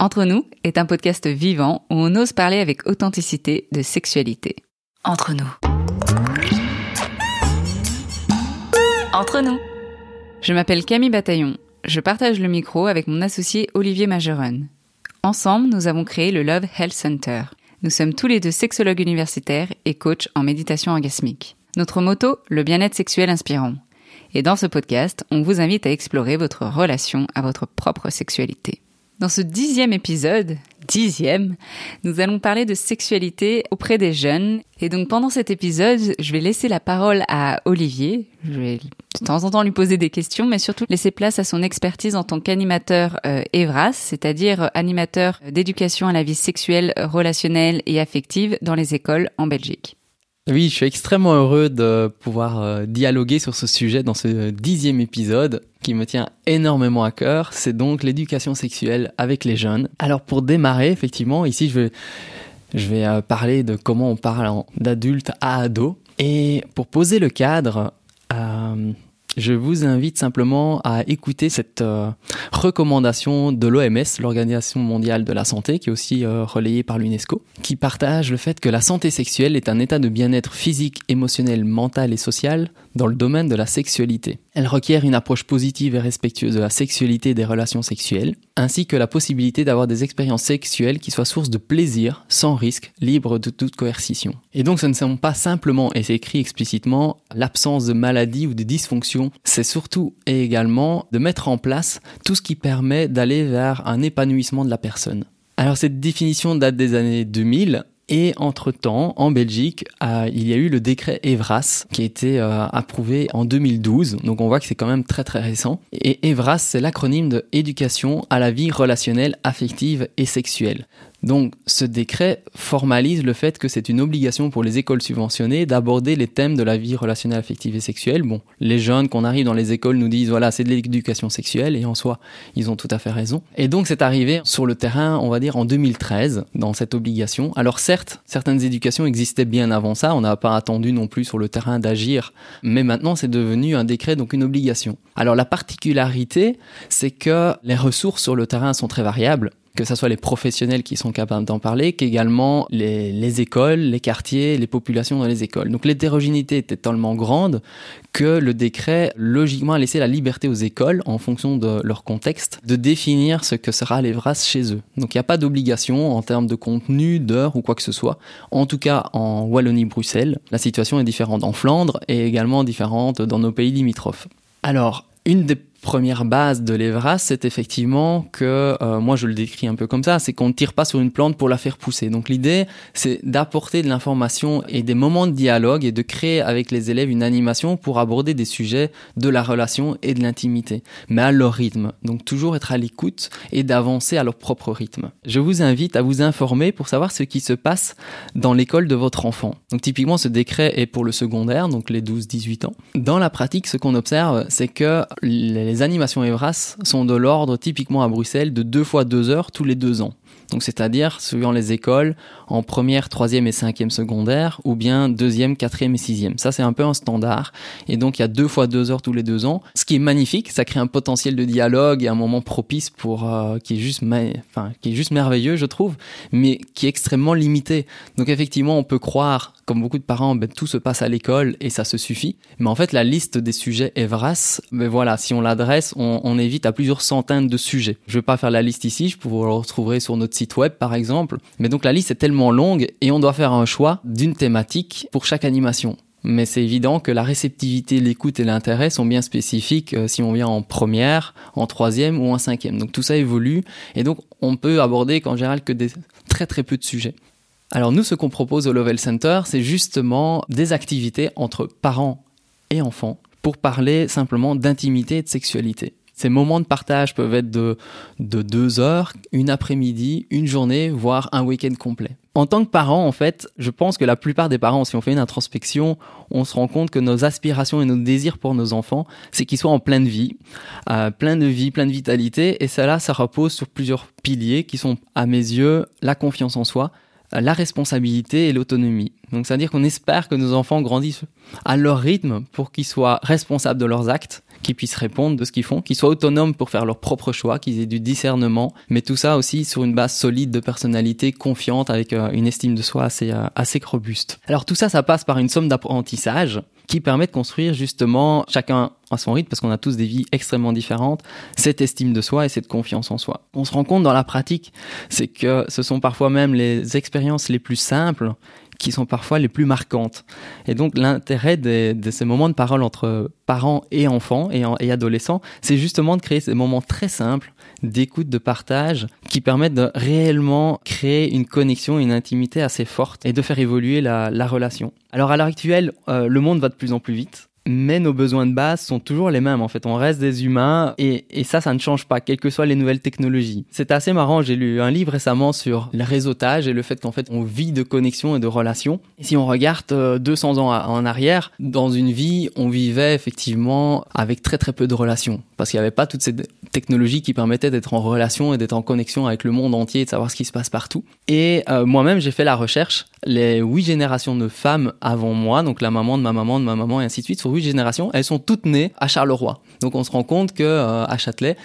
Entre nous est un podcast vivant où on ose parler avec authenticité de sexualité. Entre nous. Entre nous. Je m'appelle Camille Bataillon. Je partage le micro avec mon associé Olivier Majeron. Ensemble, nous avons créé le Love Health Center. Nous sommes tous les deux sexologues universitaires et coachs en méditation orgasmique. Notre motto, le bien-être sexuel inspirant. Et dans ce podcast, on vous invite à explorer votre relation à votre propre sexualité. Dans ce dixième épisode, dixième, nous allons parler de sexualité auprès des jeunes. Et donc pendant cet épisode, je vais laisser la parole à Olivier. Je vais de temps en temps lui poser des questions, mais surtout laisser place à son expertise en tant qu'animateur euh, EVRAS, c'est-à-dire animateur d'éducation à la vie sexuelle, relationnelle et affective dans les écoles en Belgique. Oui, je suis extrêmement heureux de pouvoir euh, dialoguer sur ce sujet dans ce dixième épisode qui me tient énormément à cœur. C'est donc l'éducation sexuelle avec les jeunes. Alors pour démarrer, effectivement, ici je vais, euh, parler de comment on parle d'adulte à ado. Et pour poser le cadre, euh, je vous invite simplement à écouter cette euh, recommandation de l'OMS, l'Organisation mondiale de la santé, qui est aussi euh, relayée par l'UNESCO, qui partage le fait que la santé sexuelle est un état de bien-être physique, émotionnel, mental et social dans le domaine de la sexualité. Elle requiert une approche positive et respectueuse de la sexualité et des relations sexuelles, ainsi que la possibilité d'avoir des expériences sexuelles qui soient source de plaisir, sans risque, libre de toute coercition. Et donc ce ne sont pas simplement, et c'est écrit explicitement, l'absence de maladie ou de dysfonction, c'est surtout et également de mettre en place tout ce qui permet d'aller vers un épanouissement de la personne. Alors cette définition date des années 2000 et entre-temps, en Belgique, euh, il y a eu le décret EVRAS qui a été euh, approuvé en 2012. Donc on voit que c'est quand même très très récent. Et EVRAS, c'est l'acronyme de Éducation à la vie relationnelle, affective et sexuelle. Donc ce décret formalise le fait que c'est une obligation pour les écoles subventionnées d'aborder les thèmes de la vie relationnelle, affective et sexuelle. Bon, les jeunes qu'on arrive dans les écoles nous disent voilà, c'est de l'éducation sexuelle et en soi, ils ont tout à fait raison. Et donc c'est arrivé sur le terrain, on va dire en 2013 dans cette obligation. Alors certes, certaines éducations existaient bien avant ça, on n'a pas attendu non plus sur le terrain d'agir, mais maintenant c'est devenu un décret donc une obligation. Alors la particularité, c'est que les ressources sur le terrain sont très variables que ce soit les professionnels qui sont capables d'en parler, qu'également les, les, écoles, les quartiers, les populations dans les écoles. Donc l'hétérogénéité était tellement grande que le décret, logiquement, a laissé la liberté aux écoles, en fonction de leur contexte, de définir ce que sera l'EVRAS chez eux. Donc il n'y a pas d'obligation en termes de contenu, d'heure ou quoi que ce soit. En tout cas, en Wallonie-Bruxelles, la situation est différente en Flandre et également différente dans nos pays limitrophes. Alors, une des première base de l'Evras, c'est effectivement que, euh, moi je le décris un peu comme ça, c'est qu'on ne tire pas sur une plante pour la faire pousser. Donc l'idée, c'est d'apporter de l'information et des moments de dialogue et de créer avec les élèves une animation pour aborder des sujets de la relation et de l'intimité, mais à leur rythme. Donc toujours être à l'écoute et d'avancer à leur propre rythme. Je vous invite à vous informer pour savoir ce qui se passe dans l'école de votre enfant. Donc typiquement, ce décret est pour le secondaire, donc les 12-18 ans. Dans la pratique, ce qu'on observe, c'est que les les animations EVRAS sont de l'ordre typiquement à Bruxelles de deux fois deux heures tous les deux ans. Donc c'est-à-dire suivant les écoles en première, troisième et cinquième secondaire ou bien deuxième, quatrième et sixième. Ça c'est un peu un standard et donc il y a deux fois deux heures tous les deux ans. Ce qui est magnifique, ça crée un potentiel de dialogue et un moment propice pour euh, qui est juste merveilleux je trouve, mais qui est extrêmement limité. Donc effectivement on peut croire comme beaucoup de parents, ben, tout se passe à l'école et ça se suffit. Mais en fait, la liste des sujets Evras, ben voilà, si on l'adresse, on, évite à plusieurs centaines de sujets. Je vais pas faire la liste ici, je vous le retrouver sur notre site web par exemple. Mais donc la liste est tellement longue et on doit faire un choix d'une thématique pour chaque animation. Mais c'est évident que la réceptivité, l'écoute et l'intérêt sont bien spécifiques euh, si on vient en première, en troisième ou en cinquième. Donc tout ça évolue et donc on peut aborder qu'en général que des très très peu de sujets. Alors nous, ce qu'on propose au Level Center, c'est justement des activités entre parents et enfants pour parler simplement d'intimité et de sexualité. Ces moments de partage peuvent être de, de deux heures, une après-midi, une journée, voire un week-end complet. En tant que parent, en fait, je pense que la plupart des parents, si on fait une introspection, on se rend compte que nos aspirations et nos désirs pour nos enfants, c'est qu'ils soient en pleine vie, euh, plein de vie, plein de vitalité, et cela, ça repose sur plusieurs piliers qui sont, à mes yeux, la confiance en soi, la responsabilité et l'autonomie. Donc c'est-à-dire qu'on espère que nos enfants grandissent à leur rythme pour qu'ils soient responsables de leurs actes, qui puissent répondre de ce qu'ils font, qu'ils soient autonomes pour faire leurs propres choix, qu'ils aient du discernement, mais tout ça aussi sur une base solide de personnalité, confiante, avec euh, une estime de soi assez, euh, assez robuste. Alors tout ça, ça passe par une somme d'apprentissage qui permet de construire justement chacun à son rythme, parce qu'on a tous des vies extrêmement différentes, cette estime de soi et cette confiance en soi. On se rend compte dans la pratique, c'est que ce sont parfois même les expériences les plus simples qui sont parfois les plus marquantes. Et donc l'intérêt de, ces moments de parole entre parents et enfants et, et adolescents, c'est justement de créer ces moments très simples d'écoute, de partage, qui permettent de réellement créer une connexion, une intimité assez forte et de faire évoluer la, relation. Alors à l'heure actuelle, euh, le monde va de plus en plus vite mais nos besoins de base sont toujours les mêmes. En fait, on reste des humains et, et ça, ça ne change pas, quelles que soient les nouvelles technologies. C'est assez marrant. J'ai lu un livre récemment sur le réseautage et le fait qu'en fait, on vit de connexions et de relations. Si on regarde 200 euh, ans en arrière, dans une vie, on vivait effectivement avec très très peu de relations parce qu'il n'y avait pas toutes ces technologies qui permettaient d'être en relation et d'être en connexion avec le monde entier et de savoir ce qui se passe partout. Et euh, moi-même, j'ai fait la recherche les huit générations de femmes avant moi, donc la maman de ma maman, de ma maman et ainsi de suite, sur générations, elles sont toutes nées à Charleroi. Donc on se rend compte que euh, à Châtelet,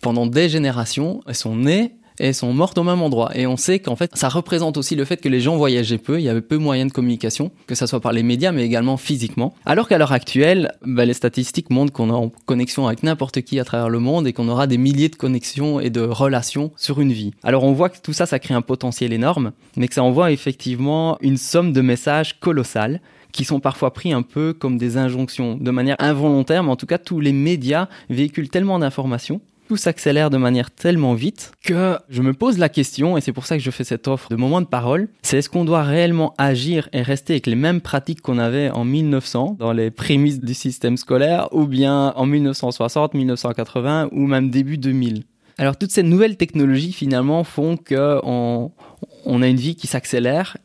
pendant des générations, elles sont nées et sont mortes au même endroit. Et on sait qu'en fait, ça représente aussi le fait que les gens voyageaient peu, il y avait peu de moyens de communication, que ça soit par les médias, mais également physiquement. Alors qu'à l'heure actuelle, bah, les statistiques montrent qu'on est en connexion avec n'importe qui à travers le monde et qu'on aura des milliers de connexions et de relations sur une vie. Alors on voit que tout ça, ça crée un potentiel énorme, mais que ça envoie effectivement une somme de messages colossales qui sont parfois pris un peu comme des injonctions, de manière involontaire, mais en tout cas tous les médias véhiculent tellement d'informations tout s'accélère de manière tellement vite que je me pose la question, et c'est pour ça que je fais cette offre de moment de parole, c'est est-ce qu'on doit réellement agir et rester avec les mêmes pratiques qu'on avait en 1900, dans les prémices du système scolaire, ou bien en 1960, 1980, ou même début 2000 alors toutes ces nouvelles technologies finalement font que on a une vie qui s'accélère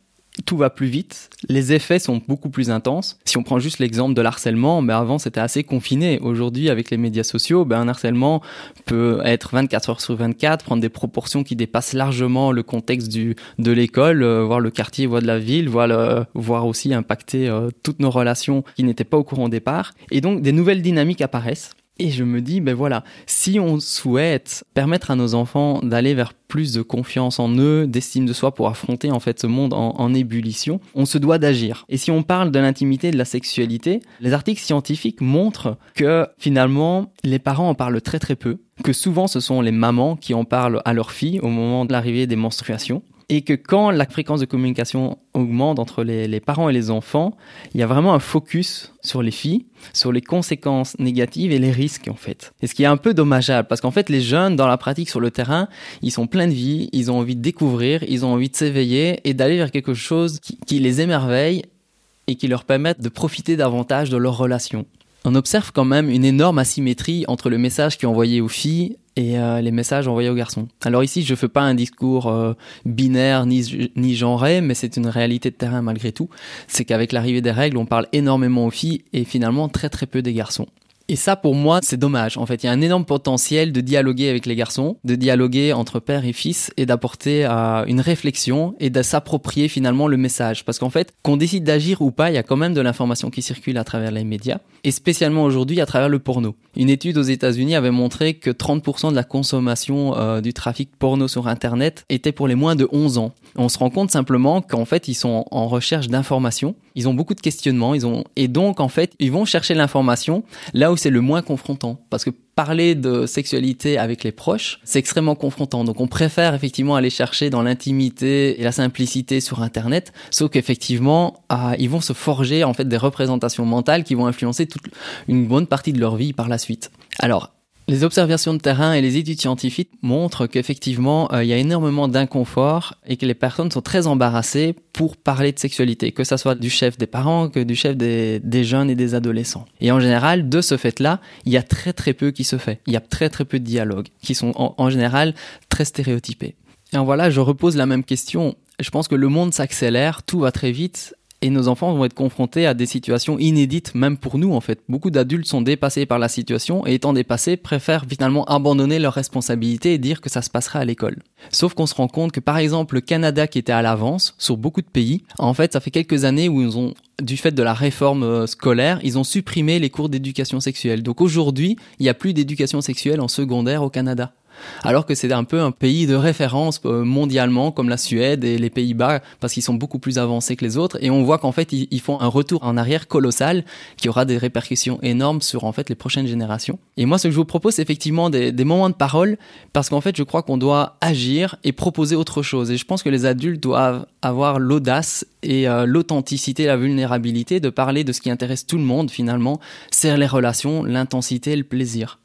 tout va plus vite, les effets sont beaucoup plus intenses. Si on prend juste l'exemple de l'harcèlement, ben avant c'était assez confiné. Aujourd'hui, avec les médias sociaux, ben un harcèlement peut être 24 heures sur 24, prendre des proportions qui dépassent largement le contexte du, de l'école, euh, voir le quartier, voir de la ville, voir, le, voir aussi impacter euh, toutes nos relations qui n'étaient pas au courant au départ. Et donc des nouvelles dynamiques apparaissent. Et je me dis, ben voilà, si on souhaite permettre à nos enfants d'aller vers plus de confiance en eux, d'estime de soi pour affronter en fait ce monde en, ébullition, on se doit d'agir. Et si on parle de l'intimité de la sexualité, les articles scientifiques montrent que finalement les parents en parlent très très peu, que souvent ce sont les mamans qui en parlent à leurs filles au moment de l'arrivée des menstruations, et que quand la fréquence de communication augmente entre les, parents et les enfants, il y a vraiment un focus sur les filles, sur les conséquences négatives et les risques en fait. Et ce qui est un peu dommageable parce qu'en fait les jeunes dans la pratique sur le terrain, ils sont pleins de vie, ils ont envie de découvrir, ils ont envie de s'éveiller et d'aller vers quelque chose qui, qui les émerveille et qui leur permette de profiter davantage de leurs relations. On observe quand même une énorme asymétrie entre le message qui est envoyé aux filles et euh, les messages envoyés aux garçons. Alors ici, je ne fais pas un discours euh, binaire ni, ni genré, mais c'est une réalité de terrain malgré tout. C'est qu'avec l'arrivée des règles, on parle énormément aux filles et finalement très très peu des garçons. Et ça, pour moi, c'est dommage. En fait, il y a un énorme potentiel de dialoguer avec les garçons, de dialoguer entre père et fils et d'apporter euh, une réflexion et de s'approprier finalement le message. Parce qu'en fait, qu'on décide d'agir ou pas, il y a quand même de l'information qui circule à travers les médias et spécialement aujourd'hui à travers le porno. Une étude aux États-Unis avait montré que 30% de la consommation euh, du trafic porno sur Internet était pour les moins de 11 ans. On se rend compte simplement qu'en fait, ils sont en recherche d'informations, ils ont beaucoup de questionnements, ils ont et donc en fait, ils vont chercher l'information là où c'est le moins confrontant parce que parler de sexualité avec les proches, c'est extrêmement confrontant. Donc on préfère effectivement aller chercher dans l'intimité et la simplicité sur Internet, sauf qu'effectivement, ah, ils vont se forger en fait des représentations mentales qui vont influencer toute une bonne partie de leur vie par la suite. Alors, les observations de terrain et les études scientifiques montrent qu'effectivement, euh, il y a énormément d'inconfort et que les personnes sont très embarrassées pour parler de sexualité, que ce soit du chef des parents, que du chef des, jeunes et des adolescents. Et en général, de ce fait-là, il y a très très peu qui se fait. Il y a très très peu de dialogues qui sont en, général très stéréotypés. Et en voilà, je repose la même question. Je pense que le monde s'accélère, tout va très vite et nos enfants vont être confrontés à des situations inédites, même pour nous en fait. Beaucoup d'adultes sont dépassés par la situation et étant dépassés préfèrent finalement abandonner leurs responsabilités et dire que ça se passera à l'école. Sauf qu'on se rend compte que par exemple le Canada qui était à l'avance sur beaucoup de pays, en fait ça fait quelques années où ils ont du fait de la réforme euh, scolaire, ils ont supprimé les cours d'éducation sexuelle. Donc aujourd'hui, il n'y a plus d'éducation sexuelle en secondaire au Canada alors que c'est un peu un pays de référence euh, mondialement comme la Suède et les Pays-Bas parce qu'ils sont beaucoup plus avancés que les autres et on voit qu'en fait ils, font un retour en arrière colossal qui aura des répercussions énormes sur en fait les prochaines générations. Et moi ce que je vous propose c'est effectivement des, moments de parole parce qu'en fait je crois qu'on doit agir et proposer autre chose et je pense que les adultes doivent avoir l'audace et euh, l'authenticité, la vulnérabilité de parler de ce qui intéresse tout le monde finalement, c'est les relations, l'intensité, le plaisir.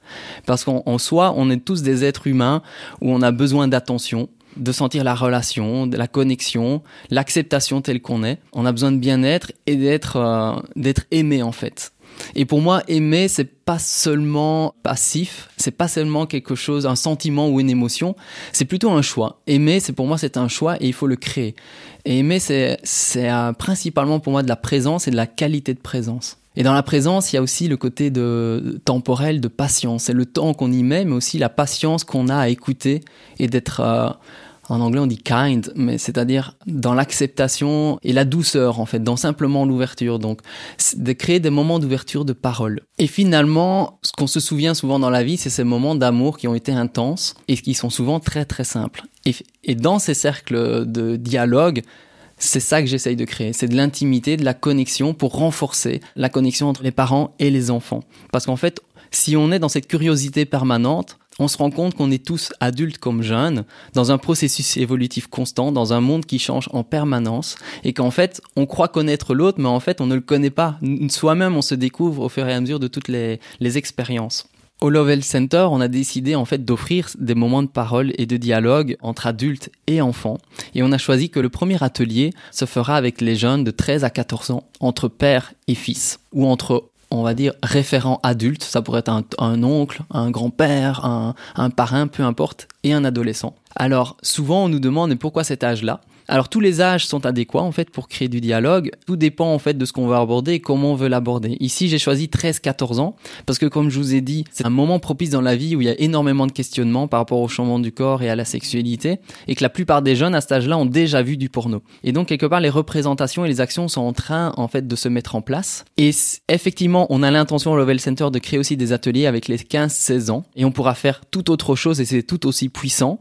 Parce qu'en soi, on est tous des êtres humains où on a besoin d'attention, de sentir la relation, de la connexion, l'acceptation telle qu'on est. On a besoin de bien-être et d'être euh, d'être aimé en fait. Et pour moi, aimer, c'est pas seulement passif, c'est pas seulement quelque chose, un sentiment ou une émotion, c'est plutôt un choix. Aimer, c'est pour moi, c'est un choix et il faut le créer. Et aimer, c'est euh, principalement pour moi de la présence et de la qualité de présence. Et dans la présence, il y a aussi le côté de temporel, de patience. C'est le temps qu'on y met, mais aussi la patience qu'on a à écouter et d'être, euh, en anglais on dit kind, mais c'est-à-dire dans l'acceptation et la douceur en fait, dans simplement l'ouverture. Donc, de créer des moments d'ouverture de parole. Et finalement, ce qu'on se souvient souvent dans la vie, c'est ces moments d'amour qui ont été intenses et qui sont souvent très très simples. Et, et dans ces cercles de dialogue, c'est ça que j'essaye de créer, c'est de l'intimité, de la connexion pour renforcer la connexion entre les parents et les enfants. Parce qu'en fait, si on est dans cette curiosité permanente, on se rend compte qu'on est tous adultes comme jeunes, dans un processus évolutif constant, dans un monde qui change en permanence, et qu'en fait, on croit connaître l'autre, mais en fait, on ne le connaît pas. Soi-même, on se découvre au fur et à mesure de toutes les, les expériences. Au Lovell Center, on a décidé en fait d'offrir des moments de parole et de dialogue entre adultes et enfants. Et on a choisi que le premier atelier se fera avec les jeunes de 13 à 14 ans, entre père et fils, ou entre on va dire référents adultes, ça pourrait être un, oncle, un grand-père, un, un parrain, peu importe, et un adolescent. Alors souvent on nous demande pourquoi cet âge-là? Alors tous les âges sont adéquats en fait pour créer du dialogue. Tout dépend en fait de ce qu'on veut aborder et comment on veut l'aborder. Ici j'ai choisi 13-14 ans parce que comme je vous ai dit, c'est un moment propice dans la vie où il y a énormément de questionnements par rapport au changement du corps et à la sexualité et que la plupart des jeunes à cet âge-là ont déjà vu du porno. Et donc quelque part les représentations et les actions sont en train en fait de se mettre en place. Et effectivement on a l'intention au Level Center de créer aussi des ateliers avec les 15-16 ans et on pourra faire tout autre chose et c'est tout aussi puissant.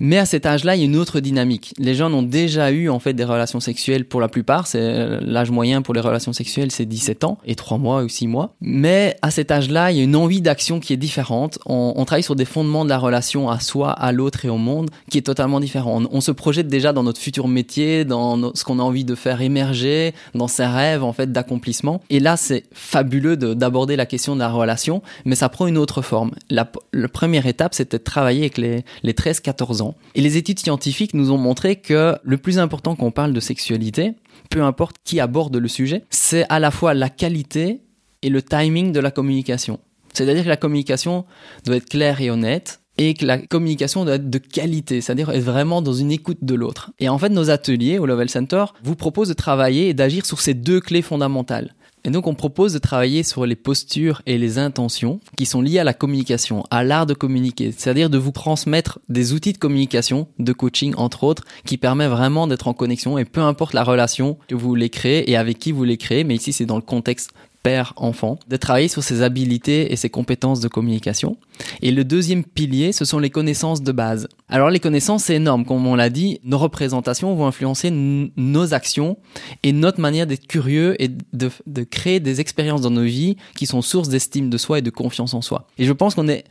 Mais à cet âge-là il y a une autre dynamique. Les jeunes ont déjà eu en fait des relations sexuelles pour la plupart. C'est euh, l'âge moyen pour les relations sexuelles, c'est 17 ans et 3 mois ou 6 mois. Mais à cet âge-là, il y a une envie d'action qui est différente. On, travaille sur des fondements de la relation à soi, à l'autre et au monde qui est totalement différent. On, se projette déjà dans notre futur métier, dans ce qu'on a envie de faire émerger, dans ses rêves en fait d'accomplissement. Et là, c'est fabuleux d'aborder la question de la relation, mais ça prend une autre forme. La, première étape, c'était de travailler avec les, les 13-14 ans. Et les études scientifiques nous ont montré que le plus important quand on parle de sexualité, peu importe qui aborde le sujet, c'est à la fois la qualité et le timing de la communication. C'est-à-dire que la communication doit être claire et honnête, et que la communication doit être de qualité, c'est-à-dire être vraiment dans une écoute de l'autre. Et en fait, nos ateliers au Level Center vous proposent de travailler et d'agir sur ces deux clés fondamentales. Et donc on propose de travailler sur les postures et les intentions qui sont liées à la communication, à l'art de communiquer, c'est-à-dire de vous transmettre des outils de communication, de coaching entre autres, qui permet vraiment d'être en connexion. Et peu importe la relation que vous voulez créer et avec qui vous voulez créer, mais ici c'est dans le contexte père-enfant, de travailler sur ses habilités et ses compétences de communication. Et le deuxième pilier, ce sont les connaissances de base. Alors les connaissances, c'est énorme, comme on l'a dit, nos représentations vont influencer nos actions et notre manière d'être curieux et de, créer des expériences dans nos vies qui sont source d'estime de soi et de confiance en soi. Et je pense qu'on est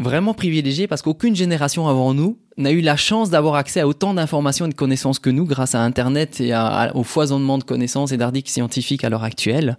vraiment privilégié parce qu'aucune génération avant nous n'a eu la chance d'avoir accès à autant d'informations et de connaissances que nous grâce à Internet et au foisonnement de connaissances et d'articles scientifiques à l'heure actuelle.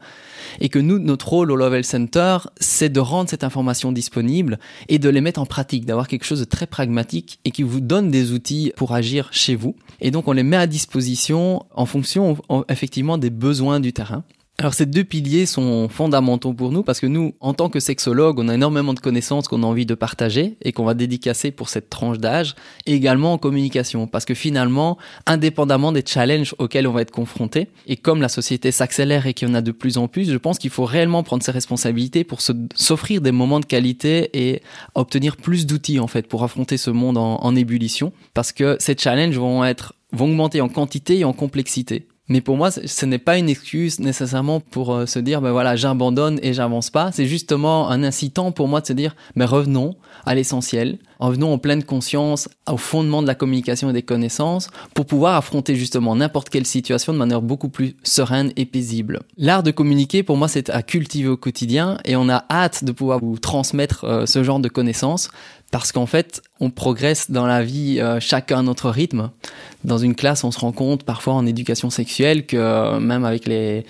Et que nous, notre rôle au Level Center, c'est de rendre cette information disponible et de les mettre en pratique, d'avoir quelque chose de très pragmatique et qui vous donne des outils pour agir chez vous. Et donc on les met à disposition en fonction effectivement des besoins du terrain. Alors ces deux piliers sont fondamentaux pour nous parce que nous, en tant que sexologue, on a énormément de connaissances qu'on a envie de partager et qu'on va dédicacer pour cette tranche d'âge, et également en communication parce que finalement, indépendamment des challenges auxquels on va être confronté, et comme la société s'accélère et qu'il y en a de plus en plus, je pense qu'il faut réellement prendre ses responsabilités pour s'offrir des moments de qualité et obtenir plus d'outils en fait pour affronter ce monde en, en ébullition parce que ces challenges vont être vont augmenter en quantité et en complexité. Mais pour moi, ce n'est pas une excuse nécessairement pour euh, se dire, ben voilà, j'abandonne et j'avance pas. C'est justement un incitant pour moi de se dire, mais ben revenons à l'essentiel, revenons en pleine conscience au fondement de la communication et des connaissances pour pouvoir affronter justement n'importe quelle situation de manière beaucoup plus sereine et paisible. L'art de communiquer, pour moi, c'est à cultiver au quotidien et on a hâte de pouvoir vous transmettre euh, ce genre de connaissances parce qu'en fait, on progresse dans la vie euh, chacun à notre rythme. Dans une classe, on se rend compte parfois en éducation sexuelle que euh, même avec les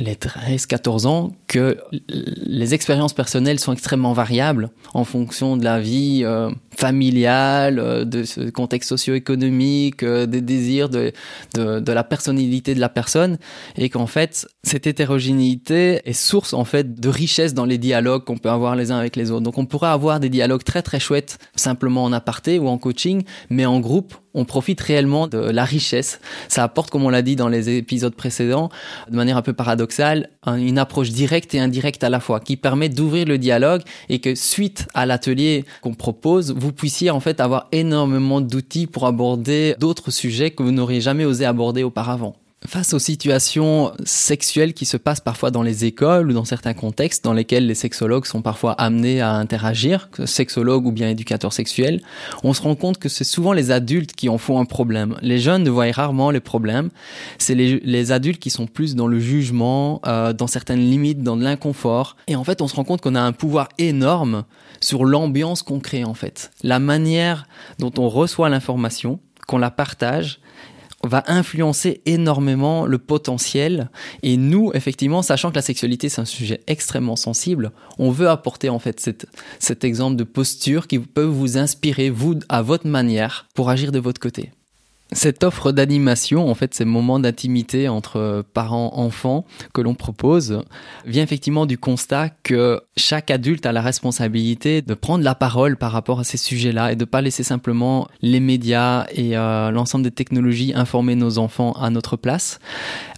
les 13-14 ans que les expériences personnelles sont extrêmement variables en fonction de la vie euh, familiale, euh, de ce contexte socio-économique, euh, des désirs, de, de, de, la personnalité de la personne, et qu'en fait, cette hétérogénéité est source en fait de richesse dans les dialogues qu'on peut avoir les uns avec les autres. Donc on pourrait avoir des dialogues très très chouettes simplement en aparté ou en coaching, mais en groupe, on profite réellement de la richesse. Ça apporte, comme on l'a dit dans les épisodes précédents, de manière un peu paradoxale, une approche directe et indirecte à la fois, qui permet d'ouvrir le dialogue et que suite à l'atelier qu'on propose, vous puissiez en fait avoir énormément d'outils pour aborder d'autres sujets que vous n'auriez jamais osé aborder auparavant face aux situations sexuelles qui se passent parfois dans les écoles ou dans certains contextes dans lesquels les sexologues sont parfois amenés à interagir, sexologues ou bien éducateurs sexuels, on se rend compte que c'est souvent les adultes qui en font un problème. Les jeunes ne voient rarement les problèmes. C'est les, adultes qui sont plus dans le jugement, euh, dans certaines limites, dans de l'inconfort. Et en fait, on se rend compte qu'on a un pouvoir énorme sur l'ambiance qu'on crée en fait. La manière dont on reçoit l'information, qu'on la partage va influencer énormément le potentiel. Et nous, effectivement, sachant que la sexualité, c'est un sujet extrêmement sensible, on veut apporter en fait cet, cet exemple de posture qui peut vous inspirer, vous, à votre manière, pour agir de votre côté. Cette offre d'animation, en fait, ces moments d'intimité entre parents-enfants que l'on propose, vient effectivement du constat que chaque adulte a la responsabilité de prendre la parole par rapport à ces sujets-là et de pas laisser simplement les médias et euh, l'ensemble des technologies informer nos enfants à notre place.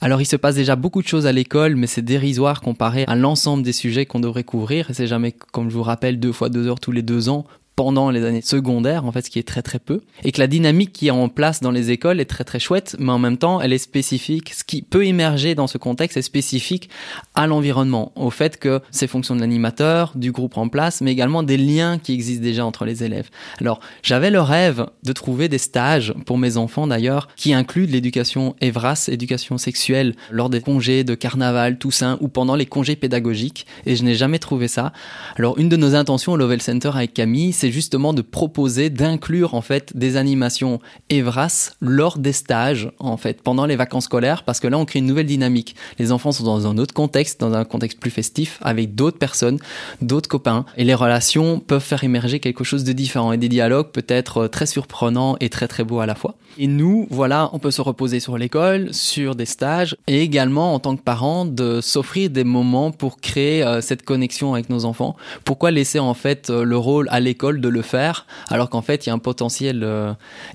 Alors, il se passe déjà beaucoup de choses à l'école, mais c'est dérisoire comparé à l'ensemble des sujets qu'on devrait couvrir. Et c'est jamais, comme je vous rappelle, deux fois deux heures tous les deux ans pendant les années secondaires, en fait, ce qui est très très peu, et que la dynamique qui est en place dans les écoles est très très chouette, mais en même temps, elle est spécifique. Ce qui peut émerger dans ce contexte est spécifique à l'environnement, au fait que ces fonctions de l'animateur, du groupe en place, mais également des liens qui existent déjà entre les élèves. Alors, j'avais le rêve de trouver des stages pour mes enfants d'ailleurs, qui incluent de l'éducation Evras, éducation sexuelle, lors des congés de carnaval, Toussaint ou pendant les congés pédagogiques, et je n'ai jamais trouvé ça. Alors, une de nos intentions au Lovell Center avec Camille, c'est justement de proposer, d'inclure en fait des animations Evras lors des stages en fait pendant les vacances scolaires parce que là on crée une nouvelle dynamique. Les enfants sont dans un autre contexte, dans un contexte plus festif avec d'autres personnes, d'autres copains et les relations peuvent faire émerger quelque chose de différent et des dialogues peut-être très surprenants et très très beaux à la fois. Et nous, voilà, on peut se reposer sur l'école, sur des stages et également en tant que parents de s'offrir des moments pour créer euh, cette connexion avec nos enfants. Pourquoi laisser en fait euh, le rôle à l'école de le faire, alors qu'en fait, il y a un potentiel euh,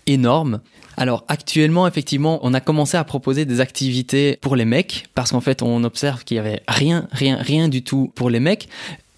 énorme. Alors actuellement, effectivement, on a commencé à proposer des activités pour les mecs, parce qu'en fait, on observe qu'il y avait rien, rien, rien du tout pour les mecs.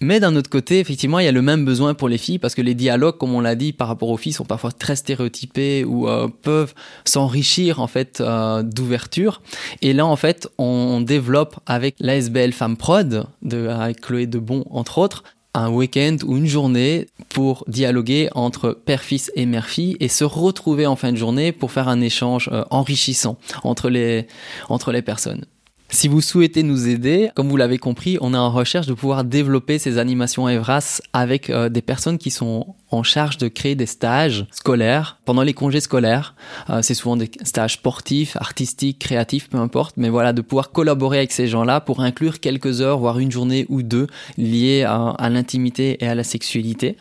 Mais d'un autre côté, effectivement, il y a le même besoin pour les filles parce que les dialogues, comme on l'a dit, par rapport aux filles, sont parfois très stéréotypés ou euh, peuvent s'enrichir en fait euh, d'ouverture. Et là, en fait, on développe avec l'ASBL Femme Prod, de, avec Chloé Debon entre autres, un week-end ou une journée pour dialoguer entre père-fils et mère-fille et se retrouver en fin de journée pour faire un échange euh, enrichissant entre les, entre les personnes. Si vous souhaitez nous aider, comme vous l'avez compris, on est en recherche de pouvoir développer ces animations Evras avec euh, des personnes qui sont en charge de créer des stages scolaires pendant les congés scolaires. Euh, c'est souvent des stages sportifs, artistiques, créatifs, peu importe. Mais voilà, de pouvoir collaborer avec ces gens-là pour inclure quelques heures, voire une journée ou deux liées à, l'intimité et à la sexualité.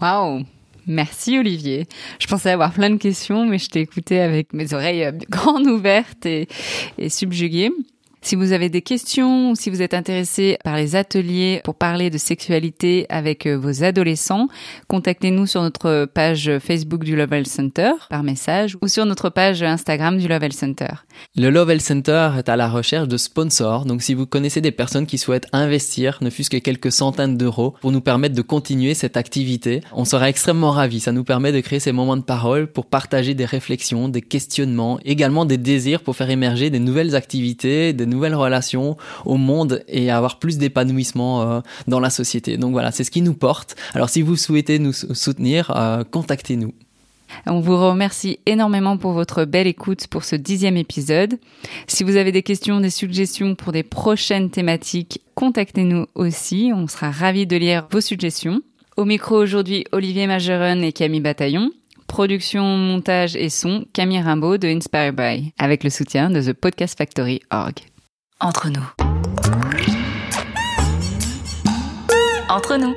Waouh Merci Olivier. Je pensais avoir plein de questions, mais je t'ai écouté avec mes oreilles euh, grandes ouvertes et, et subjuguées. Si vous avez des questions ou si vous êtes intéressé par les ateliers pour parler de sexualité avec euh, vos adolescents, contactez-nous sur notre page Facebook du Lovell Center par message ou sur notre page Instagram du Lovell Center. Le Lovell Center est à la recherche de sponsors, donc si vous connaissez des personnes qui souhaitent investir, ne fût-ce que quelques centaines d'euros, pour nous permettre de continuer cette activité, on sera extrêmement ravis. Ça nous permet de créer ces moments de parole pour partager des réflexions, des questionnements, également des désirs pour faire émerger des nouvelles activités, des relations au monde et avoir plus d'épanouissement euh, dans la société. Donc voilà, c'est ce qui nous porte. Alors si vous souhaitez nous soutenir, euh, contactez-nous. On vous remercie énormément pour votre belle écoute pour ce dixième épisode. Si vous avez des questions, des suggestions pour des prochaines thématiques, contactez-nous aussi. On sera ravis de lire vos suggestions. Au micro aujourd'hui, Olivier Majeron et Camille Bataillon. Production, montage et son, Camille Rimbaud de Inspire By, avec le soutien de The Podcast Factory Org. Entre nous. Entre nous.